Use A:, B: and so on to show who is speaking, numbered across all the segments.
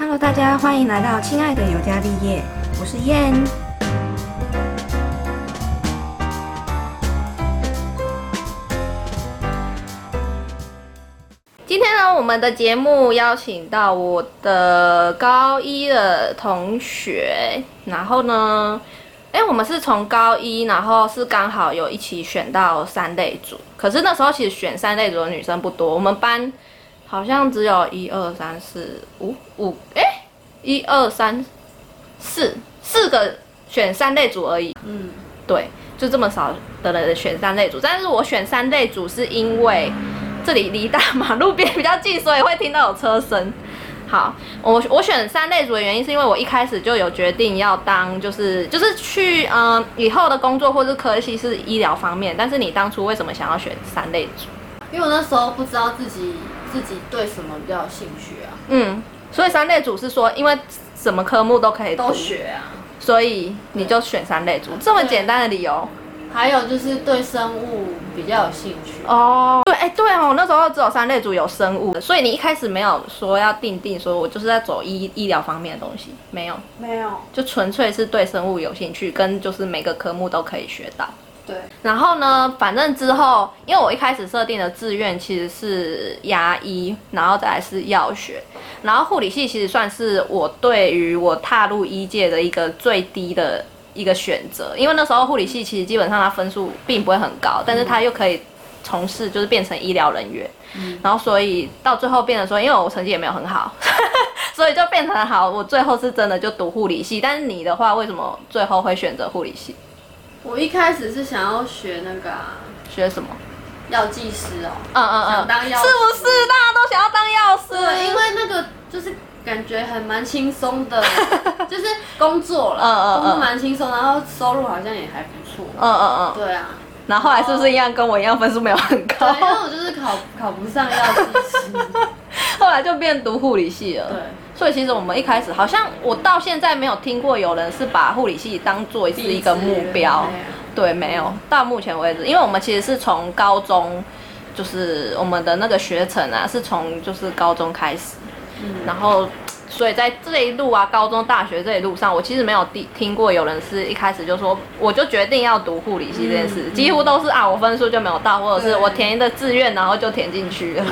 A: Hello，大家欢迎来到亲爱的尤加利叶，我是燕。今天呢，我们的节目邀请到我的高一的同学，然后呢，哎，我们是从高一，然后是刚好有一起选到三类组，可是那时候其实选三类组的女生不多，我们班好像只有一二三四五五，哎，一二三四四个选三类组而已，
B: 嗯，
A: 对，就这么少的人选三类组，但是我选三类组是因为这里离大马路边比较近，所以会听到有车声。好，我我选三类组的原因是因为我一开始就有决定要当，就是就是去嗯、呃以后的工作或是科系是医疗方面，但是你当初为什么想要选三类组？
B: 因为我那时候不知道自己自己对什么比较有兴趣啊，
A: 嗯，所以三类组是说因为什么科目都可以读
B: 都，学啊。
A: 所以你就选三类组，这么简单的理由。
B: 还有就是对生物比较有兴趣。
A: 哦，对，哎、对哦，那时候只有三类组有生物，所以你一开始没有说要定定说我就是在走医医疗方面的东西，没有，
B: 没有。
A: 就纯粹是对生物有兴趣，跟就是每个科目都可以学到。
B: 对，
A: 然后呢，反正之后，因为我一开始设定的志愿其实是牙医，然后再来是药学，然后护理系其实算是我对于我踏入医界的一个最低的一个选择，因为那时候护理系其实基本上它分数并不会很高，但是它又可以从事就是变成医疗人员，然后所以到最后变成说，因为我成绩也没有很好，所以就变成好，我最后是真的就读护理系，但是你的话为什么最后会选择护理系？
B: 我一开始是想要学那个啊
A: 学什么？
B: 药剂师哦。
A: 嗯嗯嗯，
B: 想当药师
A: 是不是大家都想要当药师？
B: 对，因为那个就是感觉还蛮轻松的，就是工作了，
A: 嗯嗯嗯
B: 工作蛮轻松，然后收入好像也还不错。
A: 嗯嗯嗯，
B: 对啊，
A: 然后后来是不是一样跟我一样分数没有很高
B: 对，
A: 高？
B: 因为我就是考考不上药剂师。
A: 后来就变读护理系了。
B: 对，
A: 所以其实我们一开始好像我到现在没有听过有人是把护理系当做是一个目标。对，没有。到目前为止，因为我们其实是从高中，就是我们的那个学程啊，是从就是高中开始，然后。所以在这一路啊，高中、大学这一路上，我其实没有听听过有人是一开始就说我就决定要读护理系这件事，
B: 嗯
A: 几乎都是啊，我分数就没有到，或者是我填一个志愿，然后就填进去了。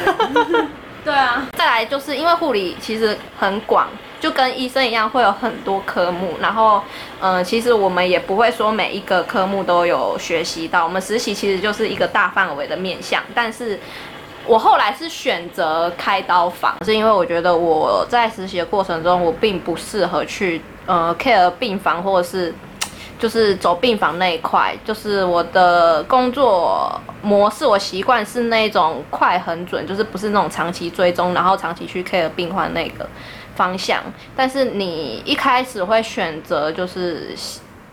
B: 对啊，
A: 再来就是因为护理其实很广，就跟医生一样会有很多科目，然后嗯、呃其实我们也不会说每一个科目都有学习到，我们实习其实就是一个大范围的面向，但是。我后来是选择开刀房，是因为我觉得我在实习的过程中，我并不适合去呃 care 病房或者是就是走病房那一块，就是我的工作模式，我习惯是那种快很准，就是不是那种长期追踪，然后长期去 care 病患那个方向。但是你一开始会选择就是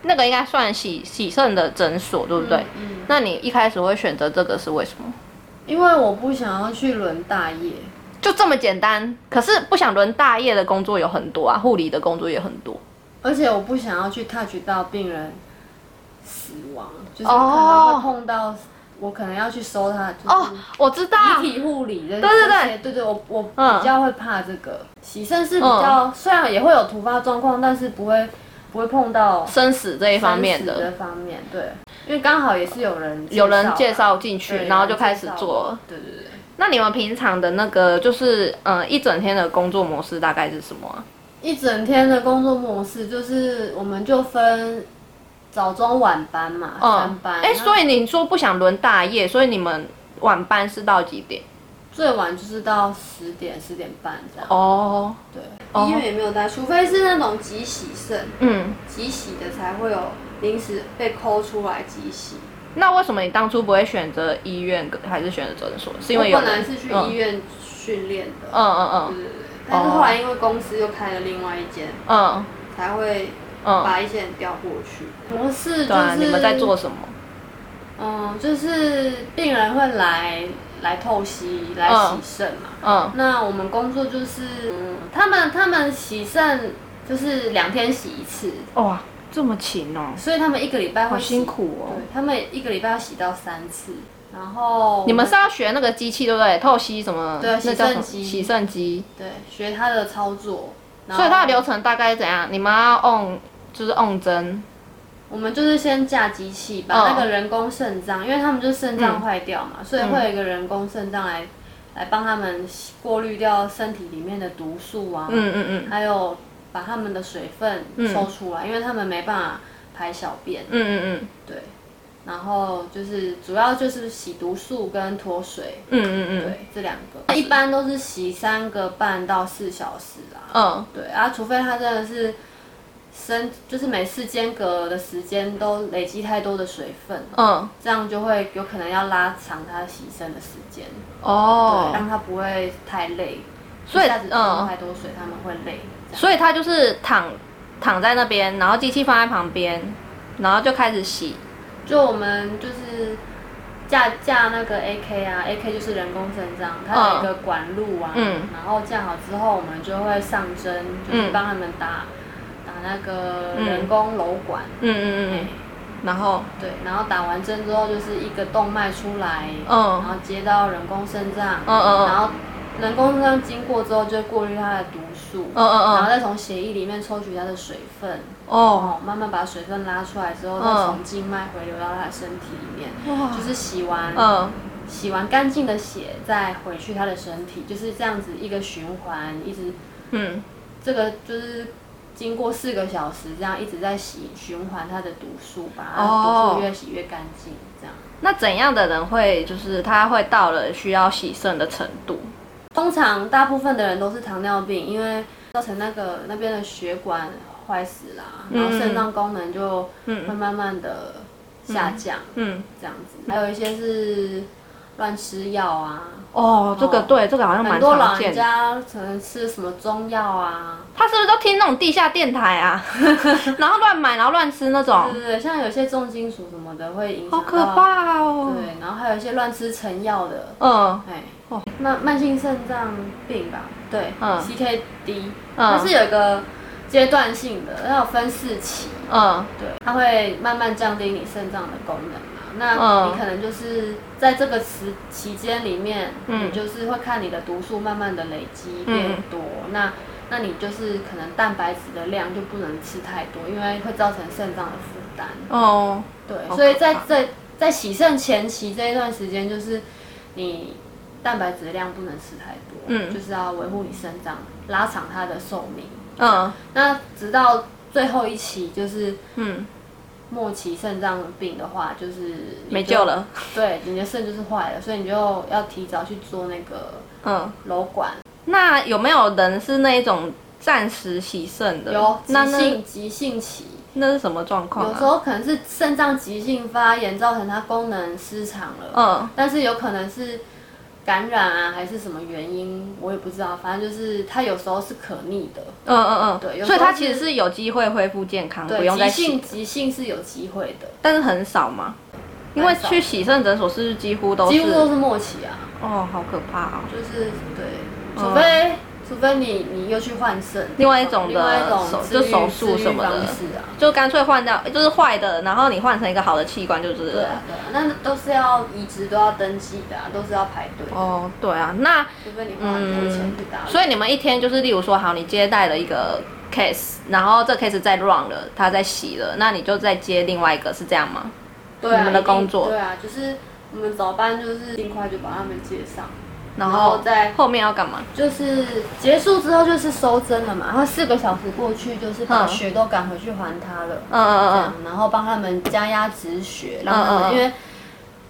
A: 那个应该算洗洗肾的诊所，对不对？
B: 嗯，
A: 那你一开始会选择这个是为什么？
B: 因为我不想要去轮大夜。
A: 就这么简单。可是不想轮大夜的工作有很多啊，护理的工作也很多。
B: 而且我不想要去 touch 到病人死亡，就是可
A: 哦
B: 能会碰到，我可能要去收他，就
A: 哦，我知道。
B: 遗体护理的
A: 对对对
B: 对对，我我
A: 嗯
B: 比较会怕这个。洗肾是比较，虽然也会有突发状况，但是不会不会碰到
A: 生死这一方面的，
B: 的方面，对，因为刚好也是有人
A: 有人介
B: 啊
A: 绍进去，然后就开始做。
B: 对对对。
A: 那你们平常的那个就是，嗯、一整天的工作模式大概是什么啊？
B: 一整天的工作模式就是，我们就分早中晚班嘛，三班。
A: 哎、
B: 那
A: 所以你说不想轮大夜，所以你们晚班是到几点？
B: 最晚就是到十点、十点半这样。
A: 哦，
B: 对，
A: 哦
B: 医院也没有带，除非是那种急洗肾，
A: 嗯，
B: 急洗的才会有临时被抠出来急洗。
A: 那为什么你当初不会选择医院，还是选择诊所？是因为
B: 我本来是去医院训练的，
A: 嗯嗯嗯
B: 对对对。但是后来因为公司又开了另外一间，
A: 嗯。
B: 才会
A: 嗯，
B: 把一些人调过去。模式
A: 对啊，
B: 就是
A: 你们在做什么？
B: 嗯，就是病人会来来透析，来洗肾嘛。
A: 嗯。
B: 那我们工作就是，嗯，他们他们洗肾就是两天洗一次，
A: 哇，这么勤哦，
B: 所以他们一个礼拜会洗
A: 好辛苦哦。
B: 对，他们一个礼拜要洗到三次，然后
A: 你们是要学那个机器对不对？透析什么？
B: 对
A: 那叫什么？
B: 洗肾机
A: 洗肾机。
B: 对学它的操作，然后
A: 所以它的流程大概是怎样？你们要 on 就是 on 针，
B: 我们就是先架机器，把那个人工肾脏，因为他们就是肾脏坏掉嘛，所以会有一个人工肾脏来来帮他们过滤掉身体里面的毒素啊，
A: 嗯嗯嗯
B: 还有把他们的水分抽出来，因为他们没办法排小便，
A: 嗯嗯嗯
B: 对。然后就是主要就是洗毒素跟脱水，
A: 嗯嗯嗯，
B: 对，这两个一般都是洗三个半到四小时啊。
A: 嗯，
B: 对啊，除非他真的是身，就是每次间隔的时间都累积太多的水分，
A: 嗯，
B: 这样就会有可能要拉长他洗身的时间，
A: 哦
B: 对，，让他不会太累。
A: 所以
B: 一下子
A: 嗯
B: 喝太多水，他们会累。
A: 所以他就是躺躺在那边，然后机器放在旁边，然后就开始洗。
B: 就我们就是架架那个 AK 啊，AK 就是人工肾脏，它有一个管路啊，
A: 嗯。
B: 然后架好之后，我们就会上针，就是帮他们打、打那个人工瘘管，
A: 嗯嗯嗯然后？
B: 对，然后打完针之后就是一个动脉出来，
A: 嗯。
B: 然后接到人工肾脏，
A: 嗯嗯嗯。
B: 然后人工肾脏经过之后就会过滤它的毒素，
A: 嗯嗯嗯，
B: 然后再从血液里面抽取它的水分，
A: 哦，
B: 哦，慢慢把水分拉出来之后，再
A: 嗯。
B: 从静脉回流到他的身体里面，
A: 哇。
B: 就是洗完，
A: 嗯。
B: 洗完干净的血再回去他的身体，就是这样子一个循环，一直
A: 嗯，
B: 这个就是经过四个小时，这样一直在洗循环它的毒素，把它
A: 哦。
B: 毒素越洗越干净，这样。
A: 那怎样的人会就是他会到了需要洗肾的程度？
B: 通常大部分的人都是糖尿病，因为造成那个那边的血管坏死啦，然后肾脏功能就会慢慢的下降，
A: 嗯，
B: 这样子。还有一些是乱吃药啊，
A: 哦，这个对，这个好像蛮
B: 很多老人。家可能吃什么中药啊，
A: 他是不是都听那种地下电台啊？然后乱买，然后乱吃那种？
B: 对，对对，像有些重金属什么的会影响，
A: 好可怕哦。
B: 对，然后还有一些乱吃成药的，
A: 嗯。
B: 哎。
A: 哦，
B: 慢慢性肾脏病吧，对，
A: 嗯。
B: CKD，它
A: 嗯。
B: 是有一个阶段性的，它有分四期，
A: 嗯。
B: 对，它会慢慢降低你肾脏的功能嘛。那
A: 嗯。
B: 你可能就是在这个时期间里面，
A: 嗯。
B: 你就是会看你的毒素慢慢的累积变多，那那你就是可能蛋白质的量就不能吃太多，因为会造成肾脏的负担。
A: 哦，
B: 对，所以在在在洗肾前期这一段时间，就是你蛋白质的量不能吃太多，
A: 嗯
B: 就是要维护你肾脏，拉长它的寿命。
A: 嗯
B: 那直到最后一期，就是
A: 嗯，
B: 末期肾脏病的话，就是就
A: 没救了。
B: 对，你的肾就是坏了，所以你就要提早去做那个
A: 嗯，
B: 瘘管，
A: 那有没有人是那一种暂时洗肾的？
B: 有急性急性期。
A: 那是什么状况、啊？
B: 有时候可能是肾脏急性发炎，造成它功能失常了。
A: 嗯
B: 但是有可能是感染啊，还是什么原因，我也不知道。反正就是它有时候是可逆的，
A: 嗯嗯嗯，
B: 对
A: 所以它其实是有机会恢复健康，不
B: 对，
A: 用
B: 急性，急性是有机会的，
A: 但是很少嘛。因为去洗肾诊所是几乎都是
B: 几乎都是末期啊，
A: 哦，好可怕啊。
B: 就是对，
A: 嗯
B: 除非、除非你你又去换肾，
A: 另外一种的
B: 另外一种
A: 手
B: 治愈
A: 就手术
B: 治愈
A: 什么的。
B: 式啊。
A: 就干脆换掉，就是坏的，然后你换成一个好的器官就是
B: 对啊，对啊，那都是要移植都要登记的、啊，都是要排队的，
A: 哦，对啊，那
B: 除非你花很多钱去打。
A: 所以你们一天就是，例如说，好，你接待了一个 case，然后这 case 再 run 了，他在洗了，那你就再接另外一个，是这样吗？
B: 对啊，
A: 你们的
B: 一定
A: 工作
B: 对啊，就是我们早班就是尽快就把他们接上，然
A: 然后
B: 后再
A: 后面要干嘛？
B: 就是结束之后就是收针了嘛，然后四个小时过去就是把
A: 嗯。
B: 血都赶回去还他了，
A: 嗯嗯嗯。
B: 这样，然后帮他们加压止血，让他们因为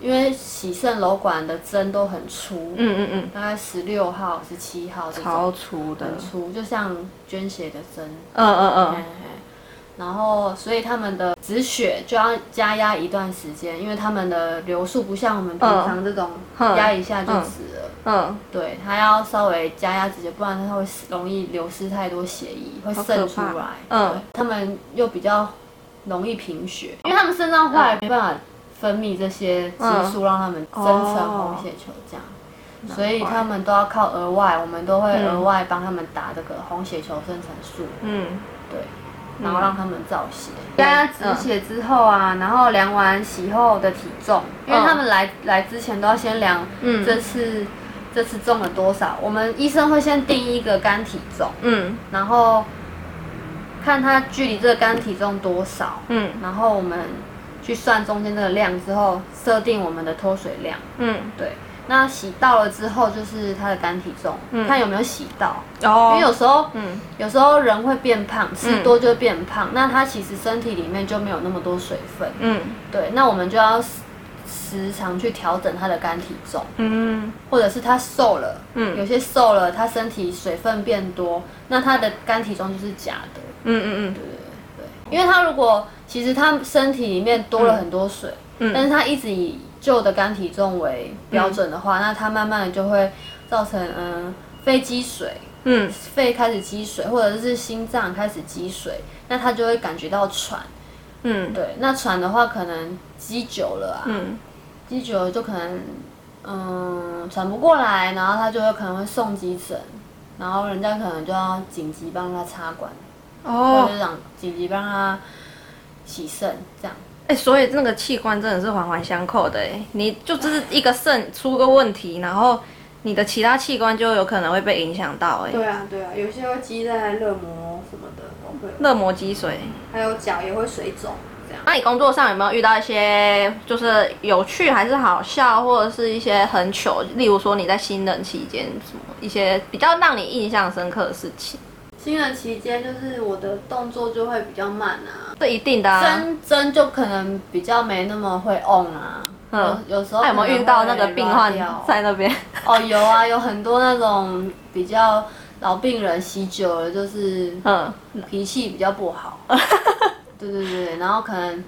B: 因为洗肾瘘管的针都很粗，
A: 嗯嗯嗯。
B: 大概十六号、十七号这
A: 种，超粗的。
B: 很粗，就像捐血的针。
A: 嗯嗯嗯，
B: 然后，所以他们的止血就要加压一段时间，因为他们的流速不像我们平常这种
A: 嗯。
B: 压一下就止了。
A: 嗯，
B: 对，他要稍微加压止血，不然他会容易流失太多血液，会渗出来。
A: 嗯，
B: 他们又比较容易贫血，因为他们肾脏坏了，没办法分泌这些激素，让他们增成红血球这样。所以他们都要靠额外，我们都会额外帮他们打这个红血球生成素。
A: 嗯，
B: 对，然后让他们造血。大家止血之后啊，然后量完洗后的体重，因为他们来来之前都要先量
A: 嗯
B: 这次这次重了多少，我们医生会先定一个肝体重，
A: 嗯。
B: 然后看他距离这个肝体重多少，
A: 嗯。
B: 然后我们去算中间这个量之后，设定我们的脱水量。
A: 嗯，
B: 对，那洗到了之后就是他的肝体重，嗯。看有没有洗到。
A: 哦，
B: 因为有时候，
A: 嗯。
B: 有时候人会变胖，吃多就会变胖，那他其实身体里面就没有那么多水分。
A: 嗯。
B: 对，那我们就要时时常去调整他的肝体重，
A: 嗯。
B: 或者是他瘦了，
A: 嗯。
B: 有些瘦了，他身体水分变多，那他的肝体重就是假的。
A: 嗯嗯嗯，对对
B: 因为他如果其实他身体里面多了很多水，
A: 嗯。
B: 但是他一直以旧的肝体重为标准的话，那他慢慢的就会造成嗯肺积水，
A: 嗯。
B: 肺开始积水，或者是心脏开始积水，那他就会感觉到喘。
A: 嗯。
B: 对，那喘的话可能积久了啊，
A: 嗯
B: 积久了就可能嗯喘不过来，然后他就会可能会送急诊，然后人家可能就要紧急帮他插管，或
A: 哦
B: 就，是让紧急帮他洗肾这样。
A: 哎、所以那个器官真的是环环相扣的哎，你就只是一个肾出个问题，然后你的其他器官就有可能会被影响到哎，
B: 对啊，对啊，有些会积在热膜什么的都会，
A: 热膜积水。
B: 还有脚也会水肿这样。
A: 那你工作上有没有遇到一些就是有趣还是好笑，或者是一些很糗？例如说你在新人期间什么一些比较让你印象深刻的事情？
B: 新人期间就是我的动作就会比较慢啊，
A: 这一定的啊。
B: 针针就可能比较没那么会 on 啊。
A: 嗯
B: 有有时候
A: 那有没有遇到那个病患在那边？
B: 哦，有啊，有很多那种比较老病人喜久了，就是
A: 嗯，
B: 脾气比较不好。对对对，然后可能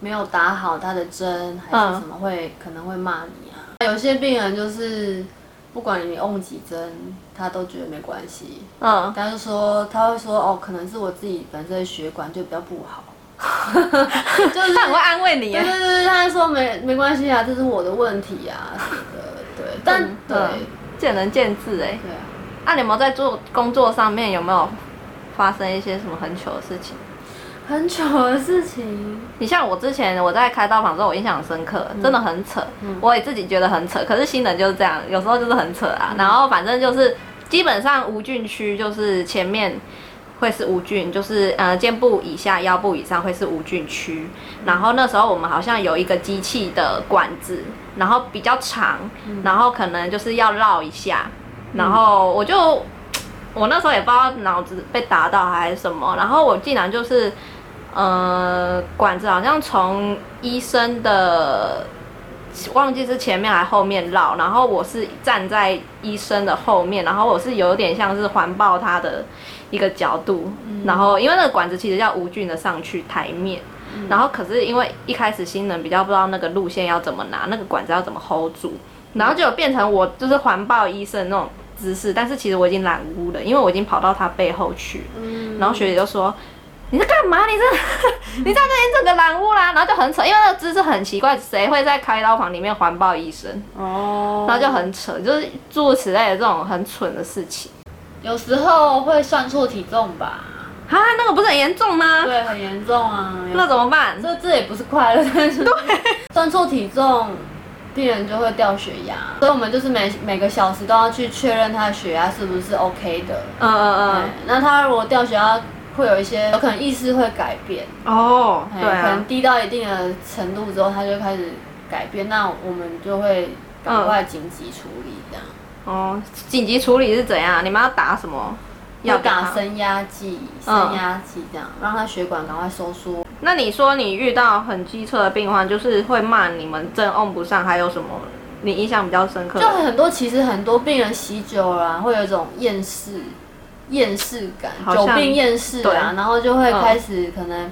B: 没有打好他的针，还是什么会、可能会骂你啊。有些病人就是不管你用几针，他都觉得没关系。
A: 嗯，
B: 他就说他会说哦，可能是我自己本身的血管就比较不好。就是
A: 他很会安慰你耶。
B: 对对对，他说没没关系啊，这是我的问题啊什么的，对，但对、
A: 嗯见仁见智哎。
B: 对啊，
A: 那、你有没有在做工作上面有没有发生一些什么很糗的事情？
B: 很糗的事情，
A: 你像我之前我在开刀房之后，我印象很深刻，真的很扯，我也自己觉得很扯。可是新人就是这样，有时候就是很扯啊。然后反正就是基本上无菌区就是前面会是无菌，就是呃肩部以下、腰部以上会是无菌区。然后那时候我们好像有一个机器的管子，然后比较长，然后可能就是要绕一下，然后我就。我那时候也不知道脑子被打到还是什么，然后我竟然就是，呃，管子好像从医生的忘记是前面还后面绕，然后我是站在医生的后面，然后我是有点像是环抱他的一个角度，然后因为那个管子其实要无菌的上去台面，然后可是因为一开始新人比较不知道那个路线要怎么拿，那个管子要怎么 hold 住，然后就变成我就是环抱医生那种姿势，但是其实我已经染污了，因为我已经跑到他背后去，
B: 嗯。
A: 然后学姐就说。你在干嘛？你这 你在那里整个染污啦，然后就很扯，因为那个姿势很奇怪，谁会在开刀房里面环抱医生？
B: 哦，
A: 然后就很扯，就是诸如此类的这种很蠢的事情。
B: 有时候会算错体重吧，
A: 啊，那个不是很严重吗？
B: 对，很严重啊。
A: 那怎么办？
B: 这这也不是快乐，但是对 算错体重，病人就会掉血压，所以我们就是每每个小时都要去确认他的血压是不是 OK 的。
A: 嗯嗯
B: 嗯，那他如果掉血压，会有一些有可能意识会改变，
A: 嗯，哦，
B: 哎
A: 对啊
B: 可能，低到一定的程度之后，它就开始改变，那我们就会赶快紧急处理这样。
A: 哦，紧急处理是怎样？你们要打什么？
B: 要打升压剂、升压剂这样，让他血管赶快收缩。
A: 那你说你遇到很机车的病患，就是会骂你们针 on 不上，还有什么你印象比较深刻的？
B: 就很多，其实很多病人喜酒了、啊，会有一种厌世、厌世感，久病厌世
A: 对
B: 啊，然后就会开始可能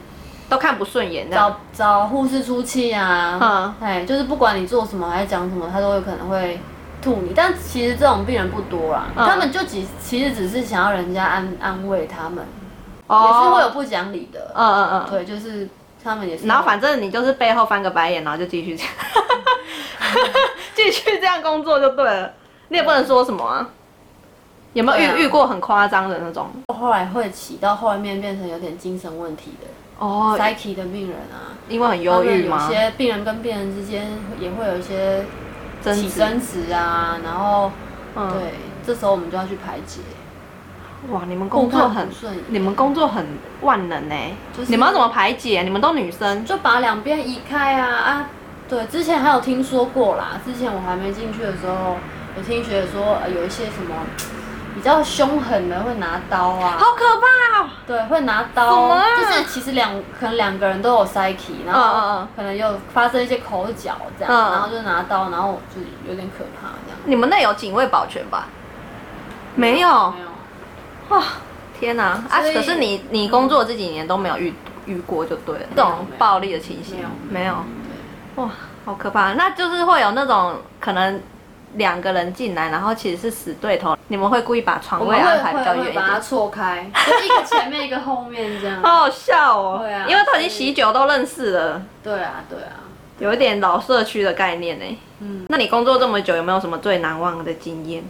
A: 都看不顺眼。
B: 找找护士出气啊，
A: 嗯
B: 哎，就是不管你做什么还是讲什么，他都有可能会吐你。但其实这种病人不多啦，
A: 嗯
B: 他们就只其实只是想要人家安安慰他们，
A: 哦
B: 也是会有不讲理的。
A: 嗯嗯嗯。
B: 对，就是他们也是。
A: 然后反正你就是背后翻个白眼，然后就继续这样，继续这样工作就对了。你也不能说什么啊。有没有遇、遇过很夸张的那种？
B: 后来会起到后面变成有点精神问题的。
A: 哦
B: psyche 的病人啊，
A: 因为很忧郁
B: 有？些病人跟病人之间也会有一些起争执啊，然后对，这时候我们就要去排解。
A: 哇，你们工作很，你们工作很万能呢。就是你们要怎么排解？你们都女生，
B: 就把两边移开啊啊！对，之前还有听说过啦。之前我还没进去的时候，有听学姐说有一些什么比较凶狠的会拿刀啊，
A: 好可怕哦。
B: 对，会拿刀，就是其实两可能两个人都有 psyche，然后可能又发生一些口角这样，然后就拿刀，然后就有点可怕这样。
A: 你们那有警卫保全吧？没有。没有。哇，天哪！啊，可是你你工作这几年都没有遇遇过就对了，这种暴力的情形没有。哇，好可怕！那就是会有那种可能两个人进来，然后其实是死对头，你们会故意把床位安排比较远一点，
B: 把它错开，就一个前面一个后面这样。
A: 好好笑哦！对啊，因为他已经喜酒都认识了。
B: 对啊，对啊，
A: 有一点老社区的概念呢。嗯，那你工作这么久，有没有什么最难忘的经验？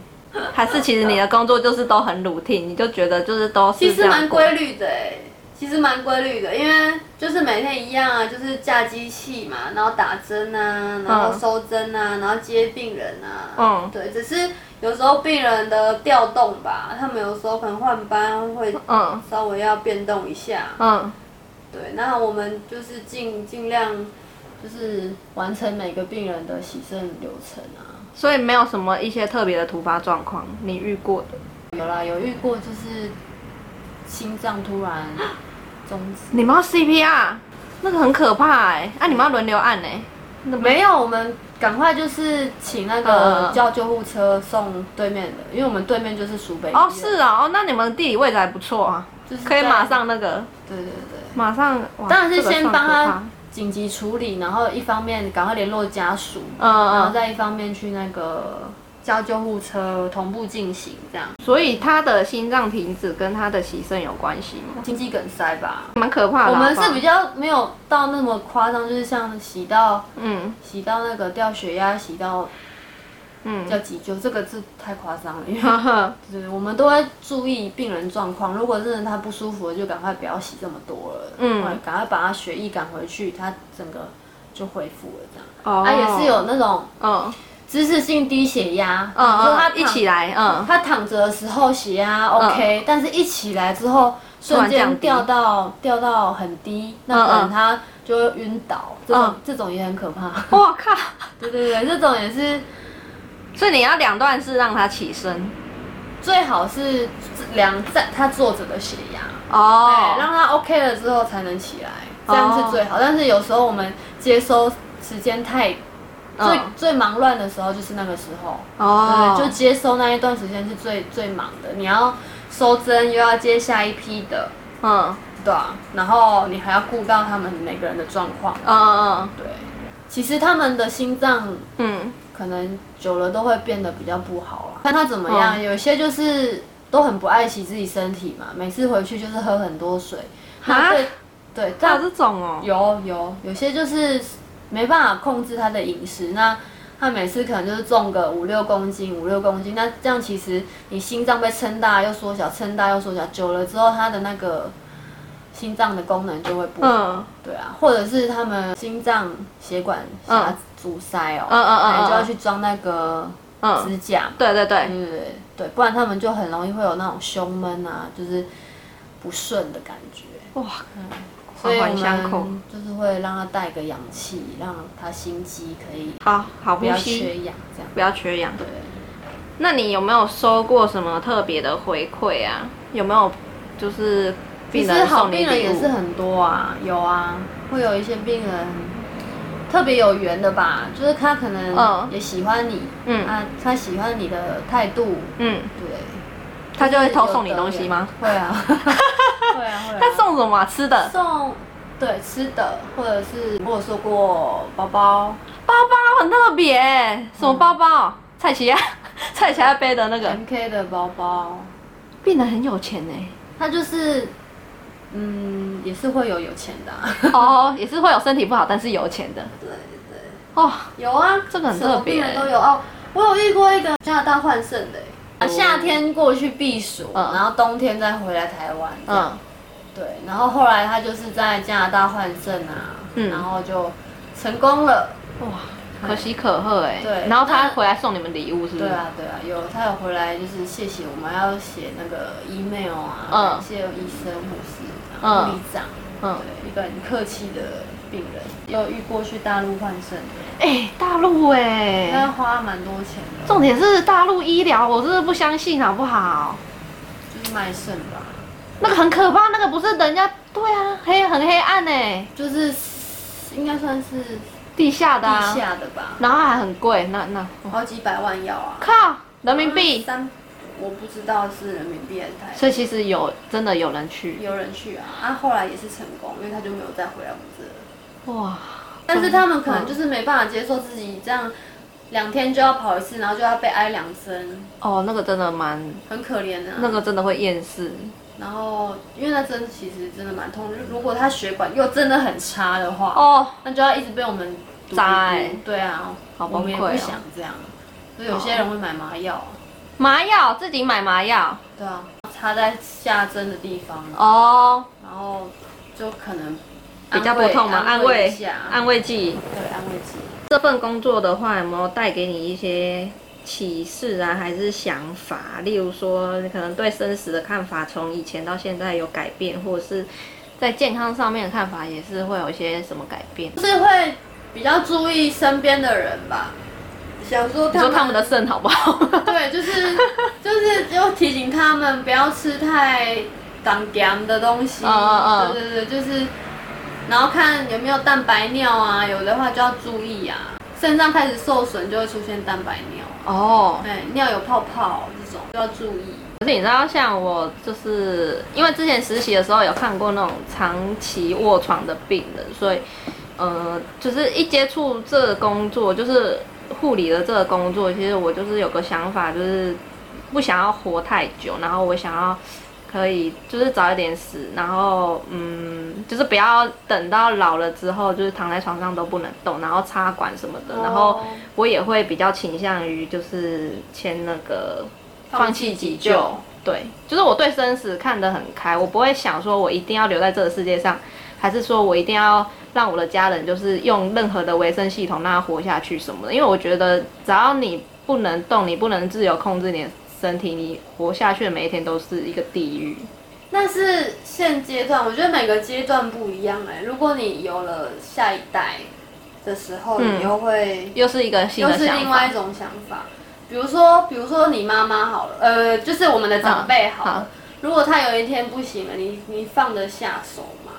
A: 还是其实你的工作就是都很 routine，你就觉得就是都是
B: 其实蛮规律的哎，其实蛮规律的，因为就是每天一样啊，就是架机器嘛，然后打针啊，然后收针啊，然后接病人啊，嗯，对，只是有时候病人的调动吧，他们有时候可能换班会，嗯，稍微要变动一下，嗯，对，那我们就是尽尽量就是完成每个病人的洗肾流程啊。
A: 所以没有什么一些特别的突发状况，你遇过的？
B: 有啦，有遇过，就是心脏突然终止。
A: 你们要 CPR，那个很可怕哎！啊，你们要轮流按呢？
B: 没有，我们赶快就是请那个叫救护车送对面的，因为我们对面就是苏北。
A: 哦，是啊，哦，那你们地理位置还不错啊，就是可以马上那个。
B: 对对对。
A: 马上。
B: 当然是先帮他。紧急处理，然后一方面赶快联络家属，嗯然后再一方面去那个叫救护车同步进行这样。
A: 所以他的心脏停止跟他的洗肾有关系吗？
B: 心肌梗塞吧，
A: 蛮可怕
B: 的。我们是比较没有到那么夸张，就是像洗到，嗯，洗到那个掉血压，洗到。嗯，叫急救，这个是太夸张了，因为对，我们都会注意病人状况。如果真的他不舒服了，就赶快不要洗这么多了，嗯，赶快把他血液赶回去，他整个就恢复了这样。哦，他也是有那种，嗯，姿势性低血压，
A: 嗯嗯，他一起来，嗯，
B: 他躺着的时候血压 OK，但是一起来之后瞬间掉到掉到很低，那可能他就会晕倒，这种这种也很可怕。
A: 我靠，
B: 对对对，这种也是。
A: 所以你要两段式让他起身，
B: 最好是量在他坐着的血压。哦，让他 OK 了之后才能起来，这样是最好。但是有时候我们接收时间太最最忙乱的时候，就是那个时候哦，就接收那一段时间是最最忙的。你要收针，又要接下一批的，嗯，对啊，然后你还要顾到他们每个人的状况，嗯嗯，对。其实他们的心脏，嗯。可能久了都会变得比较不好啊。看他怎么样，有些就是都很不爱惜自己身体嘛，每次回去就是喝很多水。
A: 啊？对，有这种哦。
B: 有有，有些就是没办法控制他的饮食，那他每次可能就是重个五六公斤，五六公斤，那这样其实你心脏被撑大又缩小，撑大又缩小，久了之后他的那个。心脏的功能就会不好，对啊，或者是他们心脏血管狭阻塞哦，嗯。嗯嗯，就要去装那个支架，
A: 对对对，
B: 对对对，不然他们就很容易会有那种胸闷啊，就是不顺的感觉，哇，所以我们就是会让他带个氧气，让他心肌可以
A: 好好
B: 不要缺氧，这样。
A: 不要缺氧。对，那你有没有收过什么特别的回馈啊？有没有就是？
B: 病人好病人也是很多啊，有啊，会有一些病人特别有缘的吧，就是他可能也喜欢你，嗯。啊，他喜欢你的态度，嗯，对，
A: 他就会偷送你东西吗？
B: 会啊，会啊会。他
A: 送什么？吃的？
B: 送，对，吃的，或者是我有说过包包，
A: 包包很特别，什么包包？蔡奇亚，蔡奇亚背的那个
B: M K 的包包，
A: 变得很有钱呢，
B: 他就是。嗯，也是会有有钱的
A: 哦，也是会有身体不好但是有钱的。
B: 对对。哦，有啊，
A: 这个很特别。
B: 都有哦，我有遇过一个加拿大换肾的，夏天过去避暑，然后冬天再回来台湾。嗯。对，然后后来他就是在加拿大换证啊，然后就成功了。哇，
A: 可喜可贺哎。
B: 对
A: 然后他回来送你们礼物，是不是？
B: 对啊，对啊，有他有回来就是谢谢我们，要写那个 email 啊，
A: 嗯
B: 感谢医生、护士、
A: 嗯
B: 护理长，
A: 嗯
B: 对，一个很客气的病人，有遇过去大陆换肾的，
A: 哎、大陆哎、
B: 他要花蛮多钱的，
A: 重点是大陆医疗，我真的不相信好不好？
B: 就是卖肾吧，
A: 那个很可怕，那个不是人家对啊，黑很黑暗哎、
B: 就是应该算是
A: 地下的、啊，
B: 地下的吧，
A: 然后还很贵，那那
B: 好几百万要啊，
A: 靠人民币，
B: 三，我不知道是人民币还是台币。
A: 所以其实有真的有人去，
B: 有人去啊，啊，后来也是成功，因为他就没有再回来我们这了。
A: 哇，
B: 但是他们可能就是没办法接受自己这样两天就要跑一次，然后就要被挨两针，
A: 哦，那个真的蛮，
B: 很可怜啊。
A: 那个真的会厌世，
B: 然后因为那针其实真的蛮痛，如果他血管又真的很差的话，
A: 哦，
B: 那就要一直被我们
A: 扎欸
B: 对啊，
A: 好
B: 我们也不想这样，所以有些人会买麻药，
A: 麻药自己买麻药，
B: 对啊，插在下针的地方，
A: 哦，
B: 然后就可能
A: 比较不痛吗？安慰
B: 下，
A: 安慰剂。
B: 对安慰剂。
A: 这份工作的话，有没有带给你一些启示啊，还是想法？例如说，你可能对生死的看法从以前到现在有改变，或者是在健康上面的看法也是会有一些什么改变？
B: 就是会比较注意身边的人吧，想说他们
A: 你说他们的肾好不好？
B: 对，就是就是就提醒他们不要吃太长咸的东西，
A: 嗯嗯嗯
B: 对对对，就是然后看有没有蛋白尿啊，有的话就要注意啊，肾脏开始受损就会出现蛋白尿，
A: 哦，
B: 对，尿有泡泡这种就要注意。
A: 可是你知道，像我就是因为之前实习的时候有看过那种长期卧床的病人，所以呃，就是一接触这个工作，就是护理的这个工作，其实我就是有个想法，就是不想要活太久，然后我想要可以就是早一点死，然后嗯，就是不要等到老了之后，就是躺在床上都不能动，然后插管什么的，然后
B: 哦
A: 我也会比较倾向于就是签那个放弃急救
B: 放弃急救。
A: 对，就是我对生死看得很开，我不会想说我一定要留在这个世界上，还是说我一定要让我的家人就是用任何的维生系统让他活下去什么的。因为我觉得只要你不能动，你不能自由控制你的身体，你活下去的每一天都是一个地狱。
B: 但是现阶段，我觉得每个阶段不一样哎、如果你有了下一代的时候，
A: 嗯
B: 你又会
A: 又是一个新
B: 又是
A: 的想法。
B: 另外一种想法。比如说，比如说你妈妈好了，呃，就是我们的长辈好了。
A: 好
B: 如果他有一天不行了，你你放得下手吗？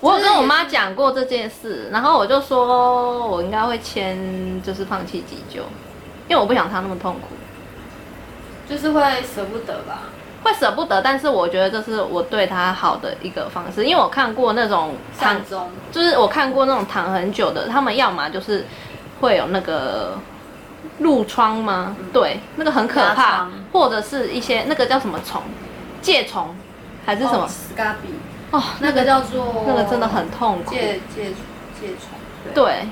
A: 我有跟我妈讲过这件事，然后我就说我应该会签就是放弃急救，因为我不想她那么痛苦。
B: 就是会舍不得吧？
A: 会舍不得，但是我觉得这是我对他好的一个方式，因为我看过那种躺。就是我看过那种躺很久的，他们要么就是会有那个褥疮吗？对，那个很可怕，或者是一些那个叫什么虫，疥虫还是什么哦，
B: 那个叫做
A: 那个真的很痛苦。
B: 疥疥疥虫。
A: 对，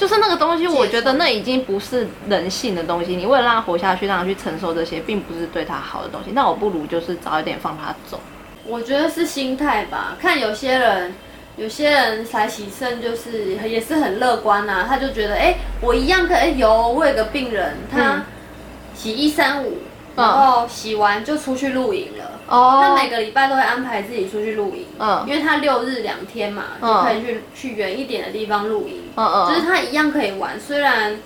A: 就是那个东西，我觉得那已经不是人性的东西。你为了让他活下去，让他去承受这些，并不是对他好的东西。那我不如就是早一点放他走。
B: 我觉得是心态吧，看有些人，有些人才喜胜就是也是很乐观呐、他就觉得，哎、我一样可以，哎有我有个病人，他
A: 嗯
B: 洗一三五，然后洗完就出去露营了。
A: 哦
B: 他每个礼拜都会安排自己出去露营，
A: 嗯
B: 因为他六日两天嘛，
A: 嗯
B: 就可以去去远一点的地方露营，
A: 嗯嗯，
B: 就是他一样可以玩，虽然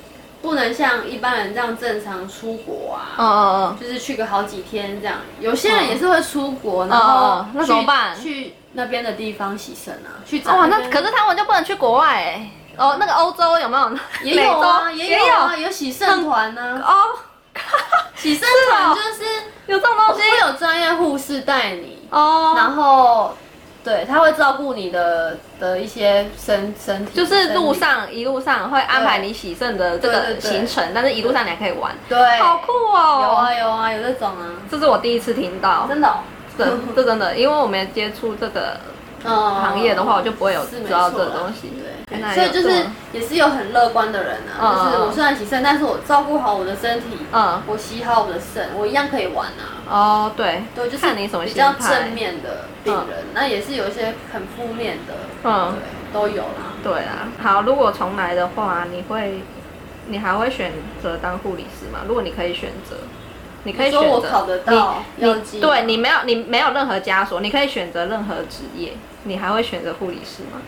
B: 不能像一般人这样正常出国啊，
A: 嗯嗯嗯，
B: 就是去个好几天这样。有些人也是会出国，然
A: 嗯
B: 后
A: 嗯那怎么
B: 去
A: 办
B: 去那边的地方洗肾啊，去找
A: 哇，那可是他们就不能去国外哎。哦，那个欧洲有没有？
B: 也有啊，也有啊，有洗肾团呢。
A: 哦，
B: 洗肾团就是
A: 有这种东西？
B: 会有专业护士带你，
A: 哦。
B: 然后对他会照顾你的的一些身身体，
A: 就是路上一路上会安排你洗肾的这个行程，但是一路上你还可以玩，
B: 对，
A: 好酷哦！
B: 有啊有啊有这种啊，
A: 这是我第一次听到，
B: 真的哦。
A: 这这真的，因为我没接触这个
B: 嗯
A: 行业的话，我就不会有知道这个东西。
B: 对，所以就是也是有很乐观的人啊，
A: 嗯
B: 就是我
A: 嗯
B: 虽然洗肾，但是我照顾好我的身体，
A: 嗯
B: 我洗好我的肾，我一样可以玩啊。
A: 哦，对，
B: 对，就是
A: 看你什么
B: 比较正。面的病人，那也是有一些很负面的，
A: 嗯，
B: 对，都有啦。
A: 对啊。好，如果重来的话，你会你还会选择当护理师吗？如果你可以选择，你可以
B: 说
A: 选择
B: 我考得到
A: 你你对你没有你没有任何枷锁，你可以选择任何职业，你还会选择护理师吗？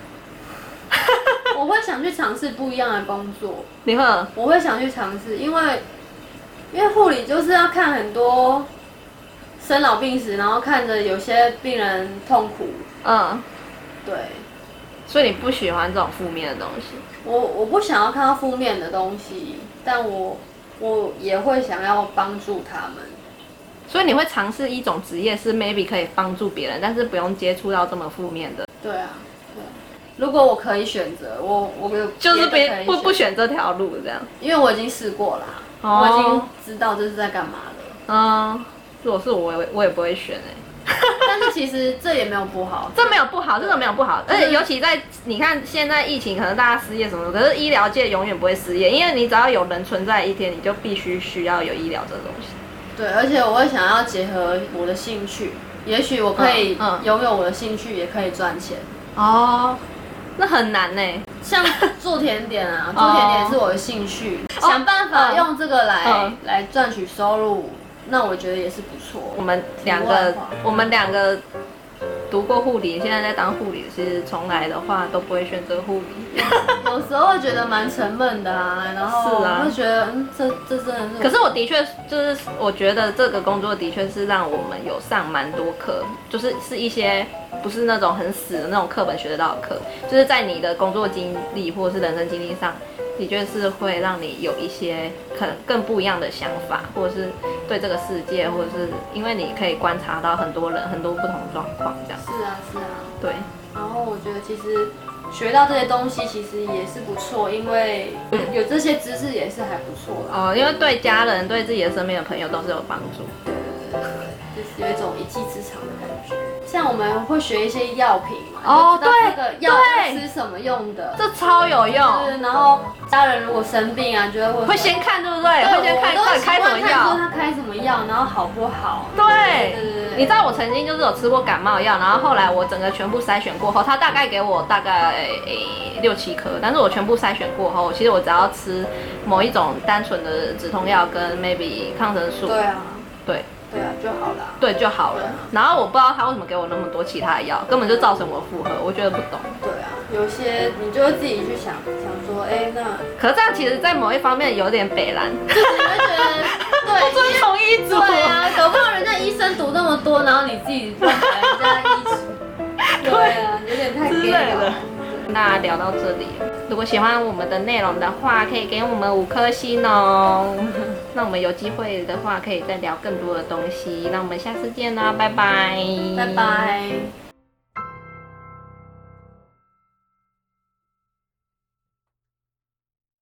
B: 我会想去尝试不一样的工作，
A: 你会
B: 我会想去尝试，因为因为护理就是要看很多生老病死，然后看着有些病人痛苦，
A: 嗯，
B: 对
A: 所以你不喜欢这种负面的东西。
B: 我我不想要看到负面的东西，但我我也会想要帮助他们。
A: 所以你会尝试一种职业是 maybe 可以帮助别人，但是不用接触到这么负面的，
B: 对啊，对。如果我可以选择，我我有
A: 就是不不选这条路这样。
B: 因为我已经试过啦，
A: 哦
B: 我已经知道这是在干嘛了。
A: 嗯，如果是我，我也我也不会选哎、
B: 但是其实这也没有不好，
A: 这没有不好，这个没有不好，而且尤其在你看现在疫情，可能大家失业什么的，可是医疗界永远不会失业，因为你只要有人存在一天，你就必须需要有医疗这个东西。
B: 对，而且我会想要结合我的兴趣，也许我可以
A: 嗯嗯
B: 拥有我的兴趣，也可以赚钱。
A: 哦，那很难呢。
B: 像做甜点啊，
A: 哦
B: 做甜点是我的兴趣，想办法
A: 嗯
B: 用这个来、
A: 嗯
B: 来赚取收入，那我觉得也是不错。
A: 我们两
B: 题外
A: 个
B: 话，
A: 我们两个读过护理，现在在当护理师，从来的话都不会选择护理。
B: 有时候会觉得蛮沉闷的啊，然后
A: 是啊
B: 会觉得嗯，这这真的是。
A: 可是我的确就是，我觉得这个工作的确是让我们有上蛮多课，就是是一些不是那种很死的那种课本学得到的课，就是在你的工作经历或者是人生经历上，的确是会让你有一些可能更不一样的想法，或者是对这个世界，或者是因为你可以观察到很多人很多不同的状况这样。
B: 是啊是啊，
A: 对，
B: 然后我觉得其实学到这些东西其实也是不错，因为有这些知识也是还不错的。
A: 哦，因为对家人、对自己的身边的朋友都是有帮助。
B: 就是有一种一技之长的感觉。像我们会学一些药品嘛，
A: 哦对
B: 这个药
A: 对
B: 是吃什么用的。
A: 这超有用，
B: 是，然后家人如果生病啊，就会问
A: 会先看对不对？
B: 对
A: 会先看
B: 我
A: 到底开什么
B: 习惯看说
A: 药。
B: 他开什么药，然后好不好？
A: 对
B: 对对对，
A: 你知道我曾经就是有吃过感冒药，然后后来我整个全部筛选过后，他大概给我大概诶六七颗，但是我全部筛选过后，其实我只要吃某一种单纯的止痛药跟 maybe 抗生素，
B: 对啊，
A: 对
B: 就好了。
A: 对就好了。然后我不知道他为什么给我那么多其他的药，根本就造成我负荷，我觉得不懂。
B: 对啊，有些你就会自己去想想说，哎，那
A: 可是这样其实，在某一方面有点北蓝，
B: 就是你会觉得对，
A: 遵从医嘱。
B: 对啊，搞不好人家医生读那么多，然后你自己乱改人家医嘱，对啊，有点太
A: 之
B: gay
A: 类的
B: 了。
A: 那聊到这里，如果喜欢我们的内容的话，可以给我们五颗星哦。那我们有机会的话，可以再聊更多的东西。那我们下次见啦，拜拜，
B: 拜拜。